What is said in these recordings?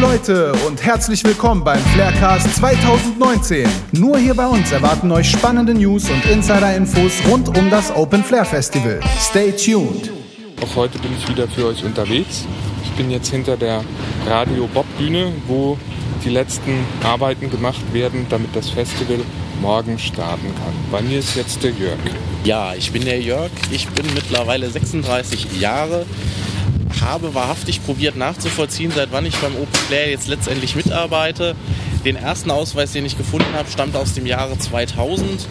Leute und herzlich willkommen beim Flarecast 2019. Nur hier bei uns erwarten euch spannende News und Insider-Infos rund um das Open Flair Festival. Stay tuned. Auch heute bin ich wieder für euch unterwegs. Ich bin jetzt hinter der Radio Bob Bühne, wo die letzten Arbeiten gemacht werden, damit das Festival morgen starten kann. Bei mir ist jetzt der Jörg. Ja, ich bin der Jörg. Ich bin mittlerweile 36 Jahre. Habe wahrhaftig probiert nachzuvollziehen, seit wann ich beim Open Flair jetzt letztendlich mitarbeite. Den ersten Ausweis, den ich gefunden habe, stammt aus dem Jahre 2000.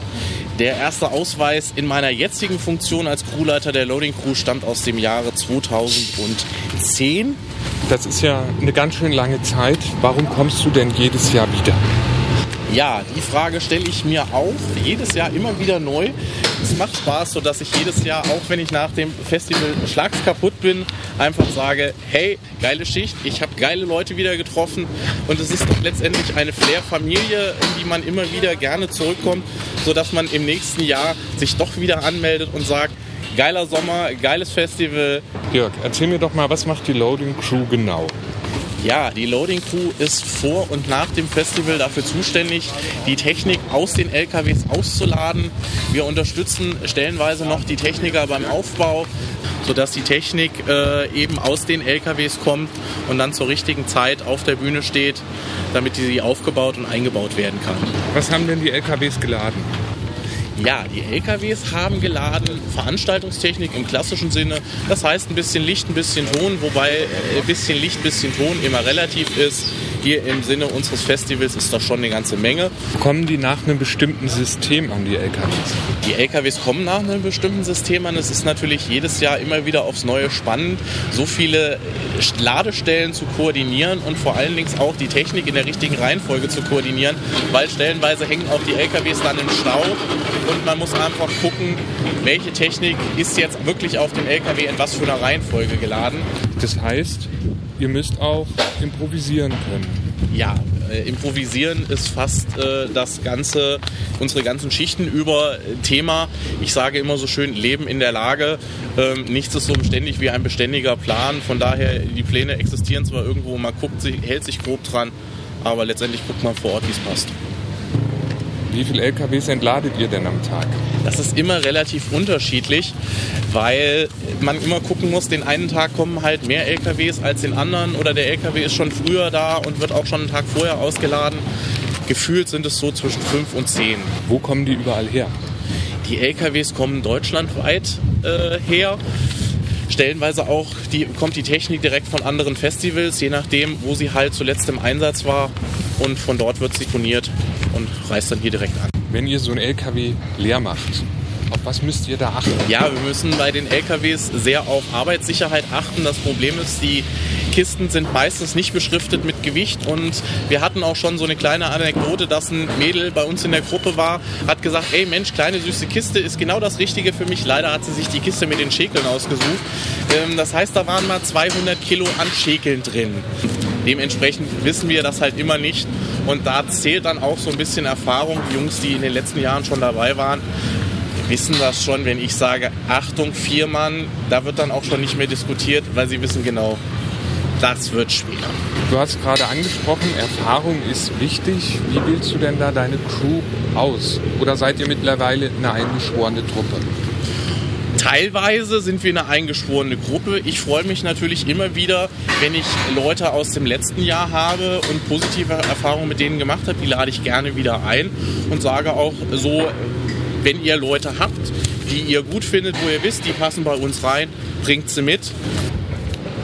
Der erste Ausweis in meiner jetzigen Funktion als Crewleiter der Loading Crew stammt aus dem Jahre 2010. Das ist ja eine ganz schön lange Zeit. Warum kommst du denn jedes Jahr wieder? Ja, die Frage stelle ich mir auch jedes Jahr immer wieder neu. Es macht Spaß, sodass ich jedes Jahr, auch wenn ich nach dem Festival schlags kaputt bin, einfach sage, hey, geile Schicht, ich habe geile Leute wieder getroffen und es ist letztendlich eine Flair-Familie, in die man immer wieder gerne zurückkommt, sodass man im nächsten Jahr sich doch wieder anmeldet und sagt, geiler Sommer, geiles Festival. Jörg, erzähl mir doch mal, was macht die Loading Crew genau? Ja, die Loading Crew ist vor und nach dem Festival dafür zuständig, die Technik aus den LKWs auszuladen. Wir unterstützen stellenweise noch die Techniker beim Aufbau, sodass die Technik äh, eben aus den LKWs kommt und dann zur richtigen Zeit auf der Bühne steht, damit sie aufgebaut und eingebaut werden kann. Was haben denn die LKWs geladen? Ja, die LKWs haben geladen Veranstaltungstechnik im klassischen Sinne. Das heißt ein bisschen Licht, ein bisschen Ton, wobei ein äh, bisschen Licht, ein bisschen Ton immer relativ ist. Hier im Sinne unseres Festivals ist das schon eine ganze Menge. Kommen die nach einem bestimmten System an, die LKWs? Die LKWs kommen nach einem bestimmten System an. Es ist natürlich jedes Jahr immer wieder aufs Neue spannend, so viele Ladestellen zu koordinieren und vor allen Dingen auch die Technik in der richtigen Reihenfolge zu koordinieren, weil stellenweise hängen auch die LKWs dann im Stau und man muss einfach gucken, welche Technik ist jetzt wirklich auf dem LKW in was für einer Reihenfolge geladen. Das heißt, ihr müsst auch improvisieren können. Ja, äh, improvisieren ist fast äh, das ganze, unsere ganzen Schichten über Thema. Ich sage immer so schön, Leben in der Lage. Ähm, nichts ist so beständig wie ein beständiger Plan. Von daher, die Pläne existieren zwar irgendwo, man guckt, hält sich grob dran, aber letztendlich guckt man vor Ort, wie es passt. Wie viele LKWs entladet ihr denn am Tag? Das ist immer relativ unterschiedlich, weil man immer gucken muss, den einen Tag kommen halt mehr LKWs als den anderen oder der LKW ist schon früher da und wird auch schon einen Tag vorher ausgeladen. Gefühlt sind es so zwischen fünf und zehn. Wo kommen die überall her? Die LKWs kommen deutschlandweit äh, her. Stellenweise auch die, kommt die Technik direkt von anderen Festivals, je nachdem, wo sie halt zuletzt im Einsatz war. Und von dort wird sie turniert und reist dann hier direkt an. Wenn ihr so ein LKW leer macht, auf was müsst ihr da achten? Ja, wir müssen bei den LKWs sehr auf Arbeitssicherheit achten. Das Problem ist, die Kisten sind meistens nicht beschriftet mit Gewicht und wir hatten auch schon so eine kleine Anekdote, dass ein Mädel bei uns in der Gruppe war, hat gesagt, ey Mensch, kleine süße Kiste ist genau das Richtige für mich. Leider hat sie sich die Kiste mit den Schäkeln ausgesucht. Ähm, das heißt, da waren mal 200 Kilo an Schäkeln drin. Dementsprechend wissen wir das halt immer nicht und da zählt dann auch so ein bisschen Erfahrung. Die Jungs, die in den letzten Jahren schon dabei waren, wissen das schon, wenn ich sage, Achtung, vier Mann, da wird dann auch schon nicht mehr diskutiert, weil sie wissen genau, das wird schwer. Du hast gerade angesprochen, Erfahrung ist wichtig. Wie wählst du denn da deine Crew aus? Oder seid ihr mittlerweile eine eingeschworene Truppe? Teilweise sind wir eine eingeschworene Gruppe. Ich freue mich natürlich immer wieder, wenn ich Leute aus dem letzten Jahr habe und positive Erfahrungen mit denen gemacht habe. Die lade ich gerne wieder ein und sage auch so, wenn ihr Leute habt, die ihr gut findet, wo ihr wisst, die passen bei uns rein, bringt sie mit.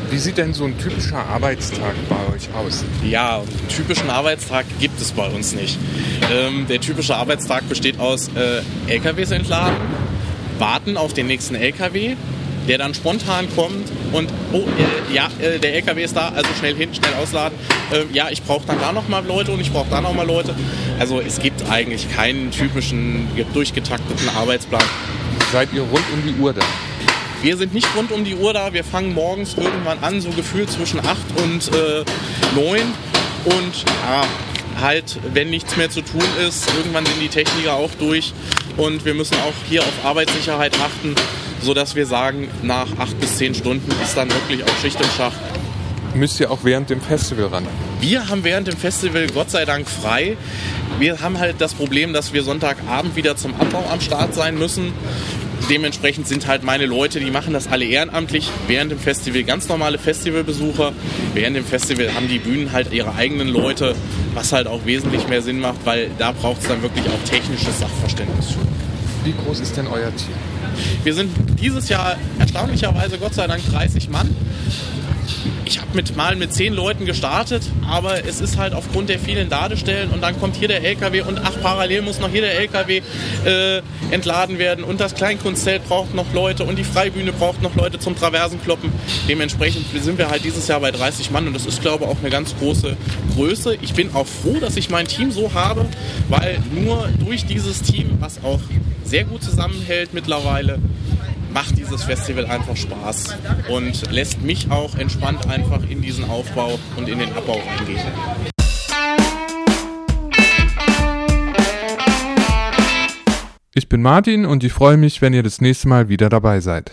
Wie sieht denn so ein typischer Arbeitstag bei euch aus? Ja, einen typischen Arbeitstag gibt es bei uns nicht. Ähm, der typische Arbeitstag besteht aus äh, LKWs entladen, warten auf den nächsten LKW, der dann spontan kommt und oh, äh, ja, äh, der LKW ist da, also schnell hin, schnell ausladen. Äh, ja, ich brauche dann da nochmal Leute und ich brauche da nochmal Leute. Also es gibt eigentlich keinen typischen durchgetakteten Arbeitsplan. Seid ihr rund um die Uhr da? Wir sind nicht rund um die Uhr da. Wir fangen morgens irgendwann an, so gefühlt zwischen 8 und äh, 9. Und ja, halt, wenn nichts mehr zu tun ist, irgendwann sind die Techniker auch durch. Und wir müssen auch hier auf Arbeitssicherheit achten, sodass wir sagen, nach 8 bis 10 Stunden ist dann wirklich auch Schicht im Schacht. müsst ihr auch während dem Festival ran? Wir haben während dem Festival Gott sei Dank frei. Wir haben halt das Problem, dass wir Sonntagabend wieder zum Abbau am Start sein müssen. Dementsprechend sind halt meine Leute, die machen das alle ehrenamtlich. Während dem Festival ganz normale Festivalbesucher. Während dem Festival haben die Bühnen halt ihre eigenen Leute, was halt auch wesentlich mehr Sinn macht, weil da braucht es dann wirklich auch technisches Sachverständnis für. Wie groß ist denn euer Team? Wir sind dieses Jahr erstaunlicherweise Gott sei Dank 30 Mann ich habe mit mal mit zehn Leuten gestartet, aber es ist halt aufgrund der vielen Ladestellen und dann kommt hier der LKW und ach, parallel muss noch hier der LKW äh, entladen werden und das Kleinkunstzelt braucht noch Leute und die Freibühne braucht noch Leute zum Traversenkloppen. Dementsprechend sind wir halt dieses Jahr bei 30 Mann und das ist, glaube ich, auch eine ganz große Größe. Ich bin auch froh, dass ich mein Team so habe, weil nur durch dieses Team, was auch sehr gut zusammenhält mittlerweile, macht dieses Festival einfach Spaß und lässt mich auch entspannt einfach in diesen Aufbau und in den Abbau reingehen. Ich bin Martin und ich freue mich, wenn ihr das nächste Mal wieder dabei seid.